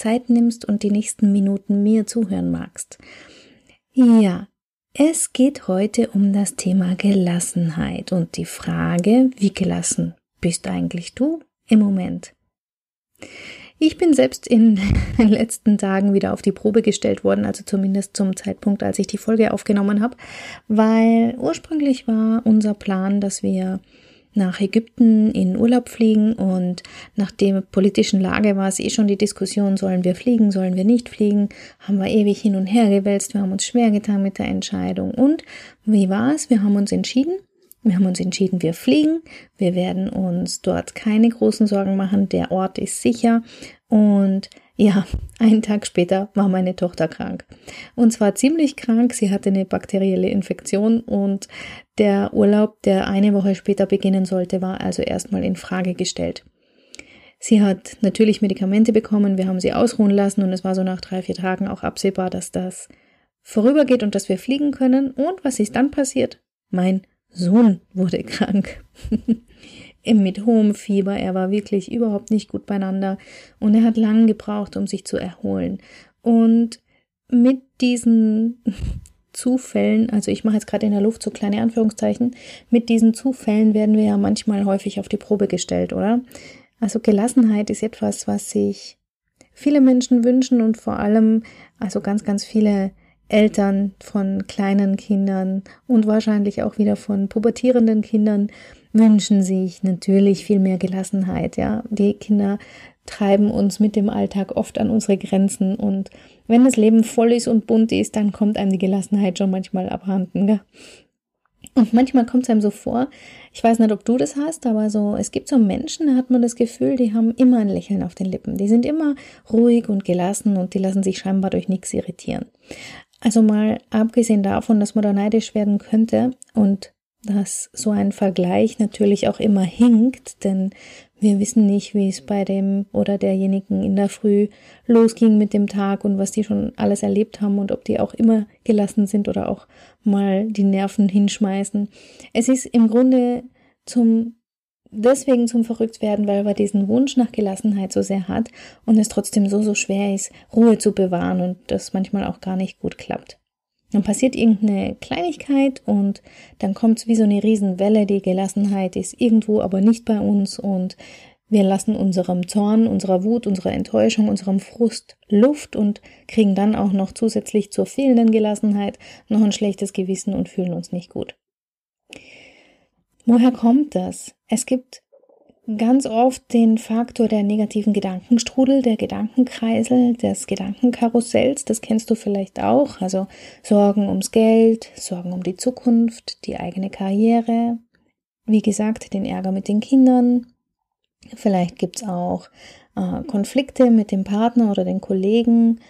Zeit nimmst und die nächsten Minuten mir zuhören magst. Ja, es geht heute um das Thema Gelassenheit und die Frage, wie gelassen bist eigentlich du im Moment? Ich bin selbst in den letzten Tagen wieder auf die Probe gestellt worden, also zumindest zum Zeitpunkt, als ich die Folge aufgenommen habe, weil ursprünglich war unser Plan, dass wir nach Ägypten in Urlaub fliegen und nach der politischen Lage war es eh schon die Diskussion, sollen wir fliegen, sollen wir nicht fliegen, haben wir ewig hin und her gewälzt, wir haben uns schwer getan mit der Entscheidung. Und wie war es? Wir haben uns entschieden, wir haben uns entschieden, wir fliegen, wir werden uns dort keine großen Sorgen machen, der Ort ist sicher. Und ja, einen Tag später war meine Tochter krank. Und zwar ziemlich krank. Sie hatte eine bakterielle Infektion und der Urlaub, der eine Woche später beginnen sollte, war also erstmal in Frage gestellt. Sie hat natürlich Medikamente bekommen, wir haben sie ausruhen lassen und es war so nach drei, vier Tagen auch absehbar, dass das vorübergeht und dass wir fliegen können. Und was ist dann passiert? Mein Sohn wurde krank. mit hohem Fieber. Er war wirklich überhaupt nicht gut beieinander und er hat lange gebraucht, um sich zu erholen. Und mit diesen Zufällen, also ich mache jetzt gerade in der Luft so kleine Anführungszeichen, mit diesen Zufällen werden wir ja manchmal häufig auf die Probe gestellt, oder? Also Gelassenheit ist etwas, was sich viele Menschen wünschen und vor allem, also ganz, ganz viele Eltern von kleinen Kindern und wahrscheinlich auch wieder von pubertierenden Kindern wünschen sich natürlich viel mehr Gelassenheit, ja. Die Kinder treiben uns mit dem Alltag oft an unsere Grenzen und wenn das Leben voll ist und bunt ist, dann kommt einem die Gelassenheit schon manchmal abhanden, gell? Und manchmal kommt es einem so vor, ich weiß nicht, ob du das hast, aber so, es gibt so Menschen, da hat man das Gefühl, die haben immer ein Lächeln auf den Lippen. Die sind immer ruhig und gelassen und die lassen sich scheinbar durch nichts irritieren. Also mal abgesehen davon, dass man da neidisch werden könnte und dass so ein Vergleich natürlich auch immer hinkt, denn wir wissen nicht, wie es bei dem oder derjenigen in der Früh losging mit dem Tag und was die schon alles erlebt haben und ob die auch immer gelassen sind oder auch mal die Nerven hinschmeißen. Es ist im Grunde zum deswegen zum Verrücktwerden, weil man diesen Wunsch nach Gelassenheit so sehr hat und es trotzdem so so schwer ist, Ruhe zu bewahren und das manchmal auch gar nicht gut klappt. Dann passiert irgendeine Kleinigkeit und dann kommt wie so eine Riesenwelle, die Gelassenheit ist irgendwo, aber nicht bei uns und wir lassen unserem Zorn, unserer Wut, unserer Enttäuschung, unserem Frust Luft und kriegen dann auch noch zusätzlich zur fehlenden Gelassenheit noch ein schlechtes Gewissen und fühlen uns nicht gut. Woher kommt das? Es gibt ganz oft den Faktor der negativen Gedankenstrudel, der Gedankenkreisel, des Gedankenkarussells, das kennst du vielleicht auch, also Sorgen ums Geld, Sorgen um die Zukunft, die eigene Karriere, wie gesagt, den Ärger mit den Kindern, vielleicht gibt's auch äh, Konflikte mit dem Partner oder den Kollegen,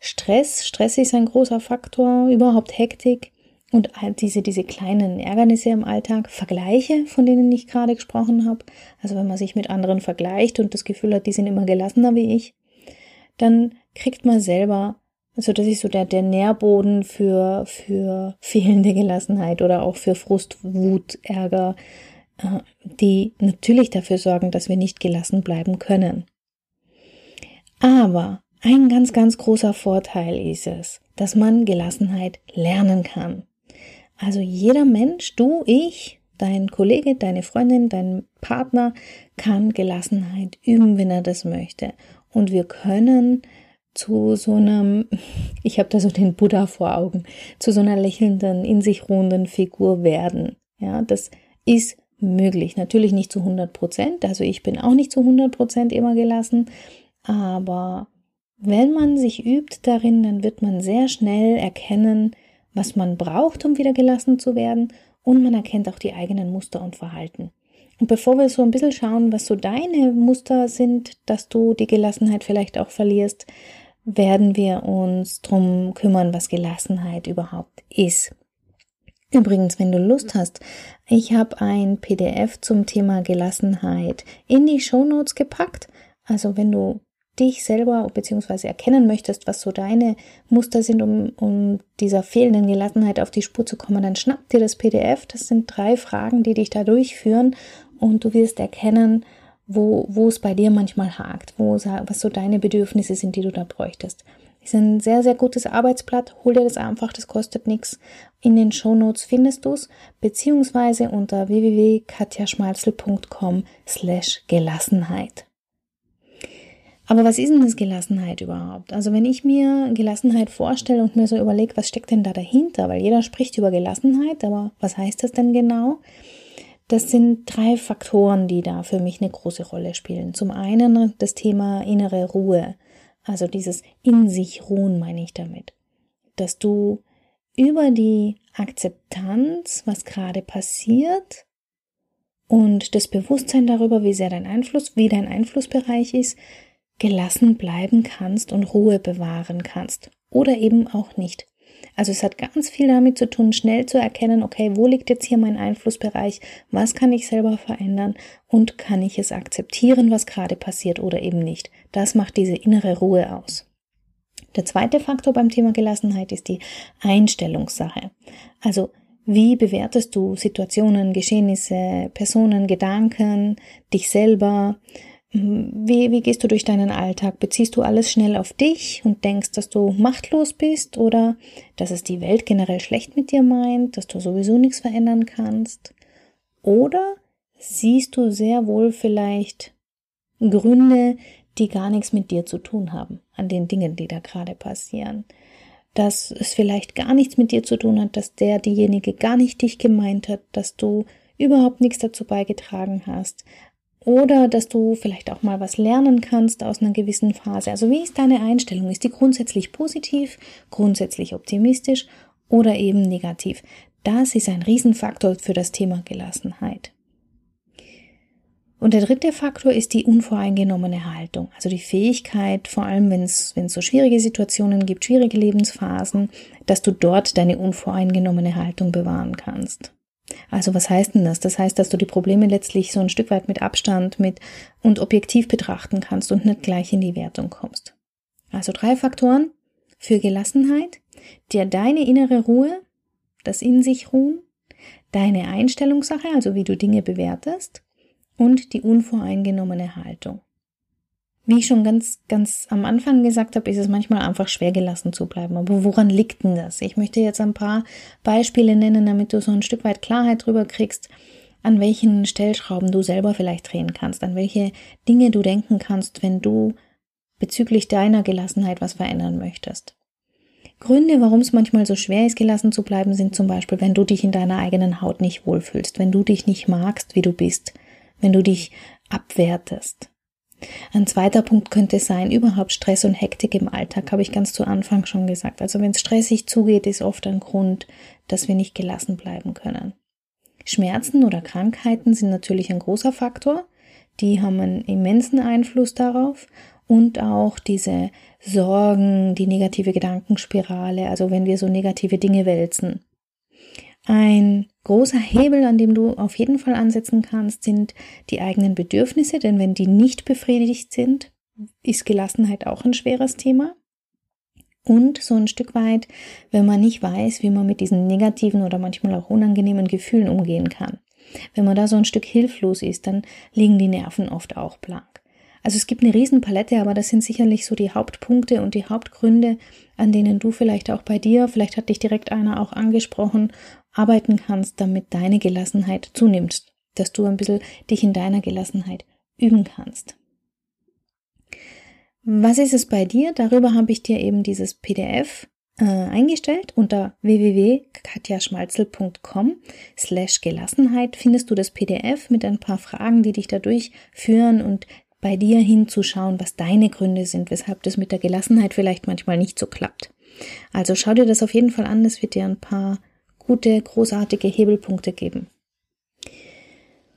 Stress, Stress ist ein großer Faktor, überhaupt Hektik, und diese, diese kleinen Ärgernisse im Alltag, Vergleiche, von denen ich gerade gesprochen habe, also wenn man sich mit anderen vergleicht und das Gefühl hat, die sind immer gelassener wie ich, dann kriegt man selber, also das ist so der, der Nährboden für, für fehlende Gelassenheit oder auch für Frust, Wut, Ärger, äh, die natürlich dafür sorgen, dass wir nicht gelassen bleiben können. Aber ein ganz, ganz großer Vorteil ist es, dass man Gelassenheit lernen kann. Also jeder Mensch, du, ich, dein Kollege, deine Freundin, dein Partner kann Gelassenheit üben, wenn er das möchte. Und wir können zu so einem, ich habe da so den Buddha vor Augen, zu so einer lächelnden, in sich ruhenden Figur werden. Ja, das ist möglich. Natürlich nicht zu 100 Prozent. Also ich bin auch nicht zu 100 Prozent immer gelassen. Aber wenn man sich übt darin, dann wird man sehr schnell erkennen, was man braucht, um wieder gelassen zu werden und man erkennt auch die eigenen Muster und Verhalten. Und bevor wir so ein bisschen schauen, was so deine Muster sind, dass du die Gelassenheit vielleicht auch verlierst, werden wir uns drum kümmern, was Gelassenheit überhaupt ist. Übrigens, wenn du Lust hast, ich habe ein PDF zum Thema Gelassenheit in die Show Notes gepackt. Also wenn du dich selber bzw. erkennen möchtest, was so deine Muster sind, um, um dieser fehlenden Gelassenheit auf die Spur zu kommen, dann schnapp dir das PDF. Das sind drei Fragen, die dich da durchführen und du wirst erkennen, wo, wo es bei dir manchmal hakt, wo, was so deine Bedürfnisse sind, die du da bräuchtest. Ist ein sehr, sehr gutes Arbeitsblatt. Hol dir das einfach, das kostet nichts. In den Show Notes findest du es, beziehungsweise unter www.katjaschmalzel.com slash Gelassenheit. Aber was ist denn das Gelassenheit überhaupt? Also wenn ich mir Gelassenheit vorstelle und mir so überlege, was steckt denn da dahinter? Weil jeder spricht über Gelassenheit, aber was heißt das denn genau? Das sind drei Faktoren, die da für mich eine große Rolle spielen. Zum einen das Thema innere Ruhe. Also dieses in sich ruhen meine ich damit. Dass du über die Akzeptanz, was gerade passiert und das Bewusstsein darüber, wie sehr dein Einfluss, wie dein Einflussbereich ist, gelassen bleiben kannst und Ruhe bewahren kannst. Oder eben auch nicht. Also es hat ganz viel damit zu tun, schnell zu erkennen, okay, wo liegt jetzt hier mein Einflussbereich, was kann ich selber verändern und kann ich es akzeptieren, was gerade passiert oder eben nicht. Das macht diese innere Ruhe aus. Der zweite Faktor beim Thema Gelassenheit ist die Einstellungssache. Also wie bewertest du Situationen, Geschehnisse, Personen, Gedanken, dich selber? Wie, wie gehst du durch deinen Alltag? Beziehst du alles schnell auf dich und denkst, dass du machtlos bist oder dass es die Welt generell schlecht mit dir meint, dass du sowieso nichts verändern kannst? Oder siehst du sehr wohl vielleicht Gründe, die gar nichts mit dir zu tun haben, an den Dingen, die da gerade passieren? Dass es vielleicht gar nichts mit dir zu tun hat, dass der, diejenige gar nicht dich gemeint hat, dass du überhaupt nichts dazu beigetragen hast, oder dass du vielleicht auch mal was lernen kannst aus einer gewissen Phase. Also wie ist deine Einstellung? Ist die grundsätzlich positiv, grundsätzlich optimistisch oder eben negativ? Das ist ein Riesenfaktor für das Thema Gelassenheit. Und der dritte Faktor ist die unvoreingenommene Haltung, also die Fähigkeit, vor allem wenn es, so schwierige Situationen gibt, schwierige Lebensphasen, dass du dort deine unvoreingenommene Haltung bewahren kannst. Also was heißt denn das? Das heißt, dass du die Probleme letztlich so ein Stück weit mit Abstand mit und objektiv betrachten kannst und nicht gleich in die Wertung kommst. Also drei Faktoren für Gelassenheit, dir deine innere Ruhe, das in sich ruhen, deine Einstellungssache, also wie du Dinge bewertest und die unvoreingenommene Haltung. Wie ich schon ganz, ganz am Anfang gesagt habe, ist es manchmal einfach schwer gelassen zu bleiben. Aber woran liegt denn das? Ich möchte jetzt ein paar Beispiele nennen, damit du so ein Stück weit Klarheit drüber kriegst, an welchen Stellschrauben du selber vielleicht drehen kannst, an welche Dinge du denken kannst, wenn du bezüglich deiner Gelassenheit was verändern möchtest. Gründe, warum es manchmal so schwer ist, gelassen zu bleiben, sind zum Beispiel, wenn du dich in deiner eigenen Haut nicht wohlfühlst, wenn du dich nicht magst, wie du bist, wenn du dich abwertest. Ein zweiter Punkt könnte sein, überhaupt Stress und Hektik im Alltag, habe ich ganz zu Anfang schon gesagt. Also wenn es stressig zugeht, ist oft ein Grund, dass wir nicht gelassen bleiben können. Schmerzen oder Krankheiten sind natürlich ein großer Faktor. Die haben einen immensen Einfluss darauf. Und auch diese Sorgen, die negative Gedankenspirale, also wenn wir so negative Dinge wälzen. Ein großer Hebel, an dem du auf jeden Fall ansetzen kannst, sind die eigenen Bedürfnisse, denn wenn die nicht befriedigt sind, ist Gelassenheit auch ein schweres Thema. Und so ein Stück weit, wenn man nicht weiß, wie man mit diesen negativen oder manchmal auch unangenehmen Gefühlen umgehen kann. Wenn man da so ein Stück hilflos ist, dann liegen die Nerven oft auch blank. Also es gibt eine Riesenpalette, aber das sind sicherlich so die Hauptpunkte und die Hauptgründe, an denen du vielleicht auch bei dir, vielleicht hat dich direkt einer auch angesprochen, arbeiten kannst, damit deine Gelassenheit zunimmt, dass du ein bisschen dich in deiner Gelassenheit üben kannst. Was ist es bei dir? Darüber habe ich dir eben dieses PDF äh, eingestellt. Unter www.katjaschmalzel.com slash Gelassenheit findest du das PDF mit ein paar Fragen, die dich dadurch führen und bei dir hinzuschauen, was deine Gründe sind, weshalb das mit der Gelassenheit vielleicht manchmal nicht so klappt. Also schau dir das auf jeden Fall an, das wird dir ein paar gute, großartige Hebelpunkte geben.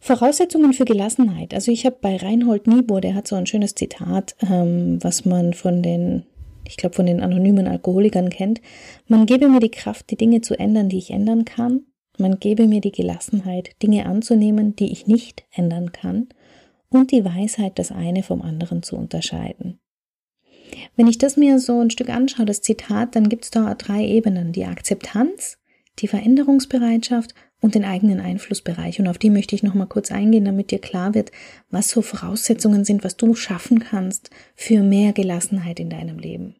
Voraussetzungen für Gelassenheit. Also ich habe bei Reinhold Niebuhr, der hat so ein schönes Zitat, ähm, was man von den ich glaube, von den anonymen Alkoholikern kennt. Man gebe mir die Kraft, die Dinge zu ändern, die ich ändern kann. Man gebe mir die Gelassenheit, Dinge anzunehmen, die ich nicht ändern kann. Und die Weisheit, das eine vom anderen zu unterscheiden. Wenn ich das mir so ein Stück anschaue, das Zitat, dann gibt es da drei Ebenen. Die Akzeptanz, die Veränderungsbereitschaft und den eigenen Einflussbereich. Und auf die möchte ich nochmal kurz eingehen, damit dir klar wird, was so Voraussetzungen sind, was du schaffen kannst für mehr Gelassenheit in deinem Leben.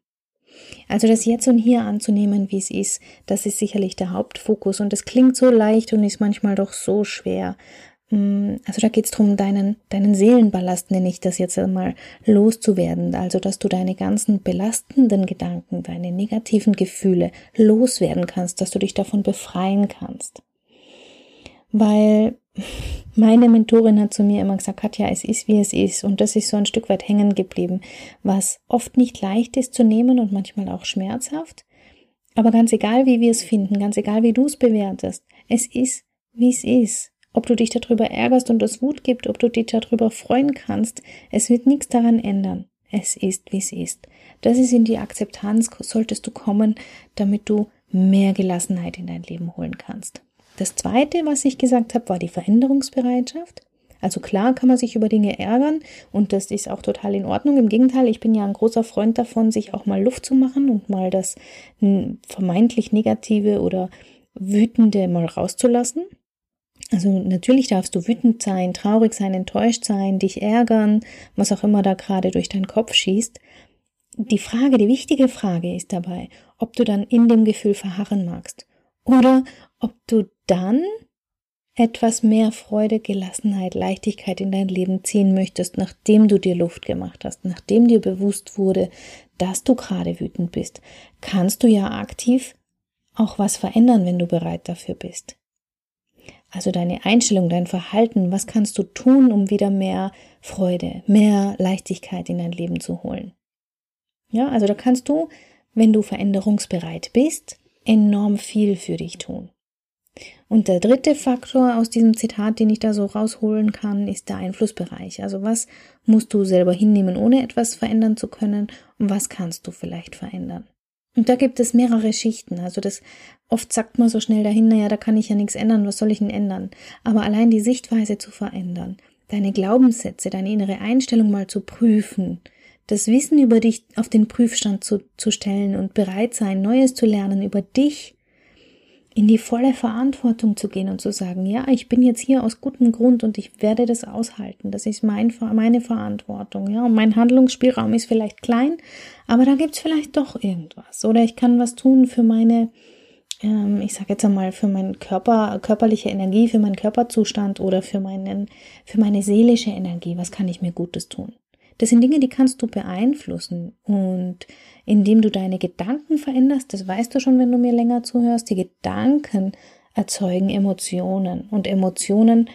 Also das Jetzt und Hier anzunehmen, wie es ist, das ist sicherlich der Hauptfokus. Und es klingt so leicht und ist manchmal doch so schwer. Mm, also da geht es darum, deinen, deinen Seelenballast, nenne ich das jetzt einmal, loszuwerden. Also dass du deine ganzen belastenden Gedanken, deine negativen Gefühle loswerden kannst, dass du dich davon befreien kannst. Weil meine Mentorin hat zu mir immer gesagt, Katja, es ist wie es ist. Und das ist so ein Stück weit hängen geblieben, was oft nicht leicht ist zu nehmen und manchmal auch schmerzhaft. Aber ganz egal, wie wir es finden, ganz egal, wie du es bewertest, es ist, wie es ist. Ob du dich darüber ärgerst und es Wut gibt, ob du dich darüber freuen kannst, es wird nichts daran ändern. Es ist, wie es ist. Das ist in die Akzeptanz, solltest du kommen, damit du mehr Gelassenheit in dein Leben holen kannst. Das zweite, was ich gesagt habe, war die Veränderungsbereitschaft. Also klar kann man sich über Dinge ärgern und das ist auch total in Ordnung. Im Gegenteil, ich bin ja ein großer Freund davon, sich auch mal Luft zu machen und mal das vermeintlich Negative oder Wütende mal rauszulassen. Also natürlich darfst du wütend sein, traurig sein, enttäuscht sein, dich ärgern, was auch immer da gerade durch deinen Kopf schießt. Die Frage, die wichtige Frage ist dabei, ob du dann in dem Gefühl verharren magst oder ob du dann etwas mehr Freude, Gelassenheit, Leichtigkeit in dein Leben ziehen möchtest, nachdem du dir Luft gemacht hast, nachdem dir bewusst wurde, dass du gerade wütend bist, kannst du ja aktiv auch was verändern, wenn du bereit dafür bist. Also deine Einstellung, dein Verhalten, was kannst du tun, um wieder mehr Freude, mehr Leichtigkeit in dein Leben zu holen? Ja, also da kannst du, wenn du veränderungsbereit bist, enorm viel für dich tun. Und der dritte Faktor aus diesem Zitat, den ich da so rausholen kann, ist der Einflussbereich. Also was musst du selber hinnehmen, ohne etwas verändern zu können und was kannst du vielleicht verändern? Und da gibt es mehrere Schichten. Also das oft sagt man so schnell dahin, naja, da kann ich ja nichts ändern, was soll ich denn ändern? Aber allein die Sichtweise zu verändern, deine Glaubenssätze, deine innere Einstellung mal zu prüfen, das Wissen über dich auf den Prüfstand zu, zu stellen und bereit sein, Neues zu lernen über dich, in die volle Verantwortung zu gehen und zu sagen, ja, ich bin jetzt hier aus gutem Grund und ich werde das aushalten. Das ist mein, meine Verantwortung, ja. Und mein Handlungsspielraum ist vielleicht klein, aber da gibt's vielleicht doch irgendwas. Oder ich kann was tun für meine, ähm, ich sage jetzt einmal, für meinen Körper, körperliche Energie, für meinen Körperzustand oder für meinen, für meine seelische Energie. Was kann ich mir Gutes tun? Das sind Dinge, die kannst du beeinflussen. Und indem du deine Gedanken veränderst, das weißt du schon, wenn du mir länger zuhörst, die Gedanken erzeugen Emotionen. Und Emotionen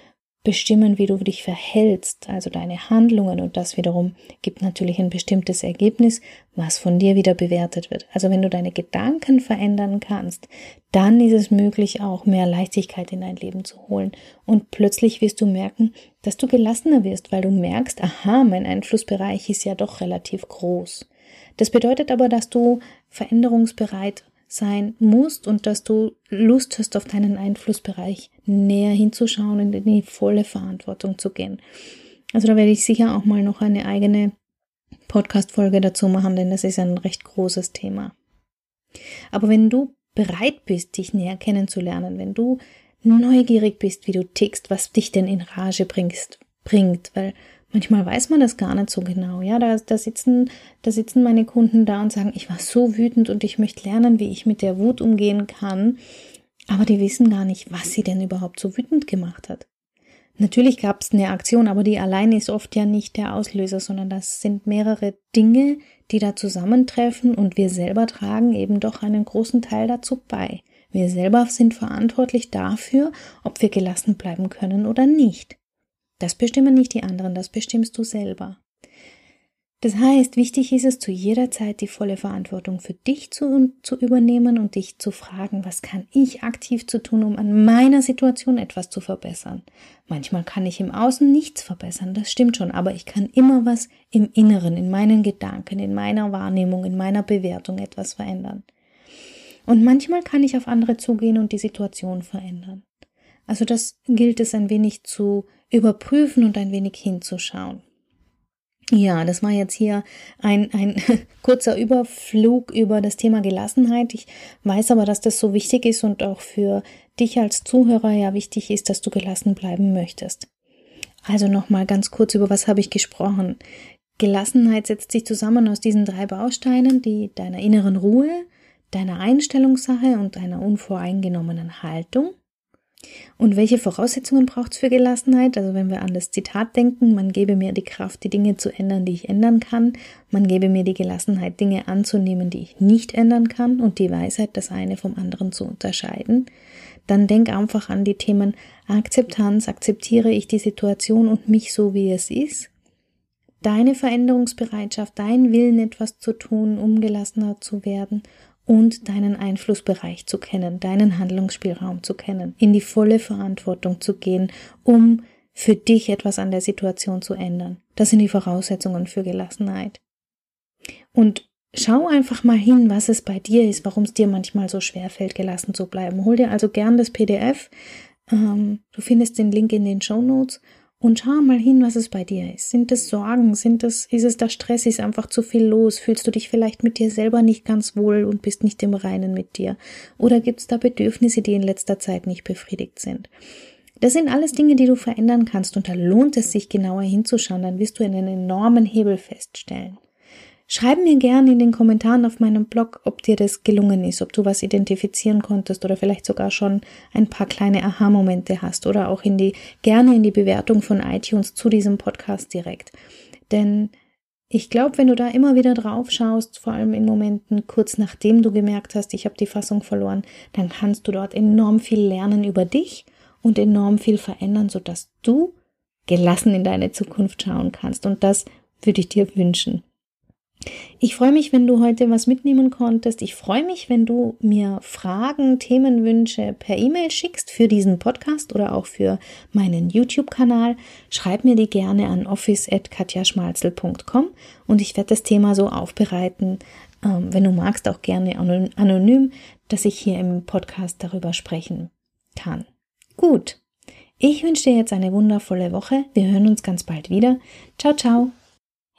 bestimmen, wie du dich verhältst, also deine Handlungen und das wiederum gibt natürlich ein bestimmtes Ergebnis, was von dir wieder bewertet wird. Also wenn du deine Gedanken verändern kannst, dann ist es möglich, auch mehr Leichtigkeit in dein Leben zu holen und plötzlich wirst du merken, dass du gelassener wirst, weil du merkst, aha, mein Einflussbereich ist ja doch relativ groß. Das bedeutet aber, dass du veränderungsbereit sein musst und dass du Lust hast, auf deinen Einflussbereich näher hinzuschauen und in die volle Verantwortung zu gehen. Also da werde ich sicher auch mal noch eine eigene Podcast-Folge dazu machen, denn das ist ein recht großes Thema. Aber wenn du bereit bist, dich näher kennenzulernen, wenn du neugierig bist, wie du tickst, was dich denn in Rage bringst, bringt, weil Manchmal weiß man das gar nicht so genau. Ja, da, da sitzen, da sitzen meine Kunden da und sagen, ich war so wütend und ich möchte lernen, wie ich mit der Wut umgehen kann. Aber die wissen gar nicht, was sie denn überhaupt so wütend gemacht hat. Natürlich gab es eine Aktion, aber die alleine ist oft ja nicht der Auslöser, sondern das sind mehrere Dinge, die da zusammentreffen und wir selber tragen eben doch einen großen Teil dazu bei. Wir selber sind verantwortlich dafür, ob wir gelassen bleiben können oder nicht. Das bestimmen nicht die anderen, das bestimmst du selber. Das heißt, wichtig ist es, zu jeder Zeit die volle Verantwortung für dich zu, zu übernehmen und dich zu fragen, was kann ich aktiv zu tun, um an meiner Situation etwas zu verbessern. Manchmal kann ich im Außen nichts verbessern, das stimmt schon, aber ich kann immer was im Inneren, in meinen Gedanken, in meiner Wahrnehmung, in meiner Bewertung etwas verändern. Und manchmal kann ich auf andere zugehen und die Situation verändern. Also das gilt es ein wenig zu überprüfen und ein wenig hinzuschauen. Ja, das war jetzt hier ein, ein kurzer Überflug über das Thema Gelassenheit. Ich weiß aber, dass das so wichtig ist und auch für dich als Zuhörer ja wichtig ist, dass du gelassen bleiben möchtest. Also nochmal ganz kurz, über was habe ich gesprochen? Gelassenheit setzt sich zusammen aus diesen drei Bausteinen, die deiner inneren Ruhe, deiner Einstellungssache und deiner unvoreingenommenen Haltung. Und welche Voraussetzungen braucht es für Gelassenheit? Also wenn wir an das Zitat denken, man gebe mir die Kraft, die Dinge zu ändern, die ich ändern kann, man gebe mir die Gelassenheit, Dinge anzunehmen, die ich nicht ändern kann und die Weisheit, das eine vom anderen zu unterscheiden, dann denk einfach an die Themen Akzeptanz, akzeptiere ich die Situation und mich so, wie es ist, deine Veränderungsbereitschaft, dein Willen, etwas zu tun, um gelassener zu werden und deinen Einflussbereich zu kennen, deinen Handlungsspielraum zu kennen, in die volle Verantwortung zu gehen, um für dich etwas an der Situation zu ändern. Das sind die Voraussetzungen für Gelassenheit. Und schau einfach mal hin, was es bei dir ist, warum es dir manchmal so schwer fällt, gelassen zu bleiben. Hol dir also gern das PDF. Ähm, du findest den Link in den Show Notes und schau mal hin, was es bei dir ist. Sind es Sorgen? Sind es, ist es der Stress? Ist einfach zu viel los? Fühlst du dich vielleicht mit dir selber nicht ganz wohl und bist nicht im Reinen mit dir? Oder gibt es da Bedürfnisse, die in letzter Zeit nicht befriedigt sind? Das sind alles Dinge, die du verändern kannst und da lohnt es sich genauer hinzuschauen, dann wirst du einen enormen Hebel feststellen. Schreib mir gerne in den Kommentaren auf meinem Blog, ob dir das gelungen ist, ob du was identifizieren konntest oder vielleicht sogar schon ein paar kleine Aha-Momente hast oder auch in die, gerne in die Bewertung von iTunes zu diesem Podcast direkt. Denn ich glaube, wenn du da immer wieder drauf schaust, vor allem in Momenten kurz nachdem du gemerkt hast, ich habe die Fassung verloren, dann kannst du dort enorm viel lernen über dich und enorm viel verändern, sodass du gelassen in deine Zukunft schauen kannst. Und das würde ich dir wünschen. Ich freue mich, wenn du heute was mitnehmen konntest. Ich freue mich, wenn du mir Fragen, Themenwünsche per E-Mail schickst für diesen Podcast oder auch für meinen YouTube-Kanal. Schreib mir die gerne an office.katjaschmalzel.com und ich werde das Thema so aufbereiten, ähm, wenn du magst, auch gerne anonym, dass ich hier im Podcast darüber sprechen kann. Gut. Ich wünsche dir jetzt eine wundervolle Woche. Wir hören uns ganz bald wieder. Ciao, ciao.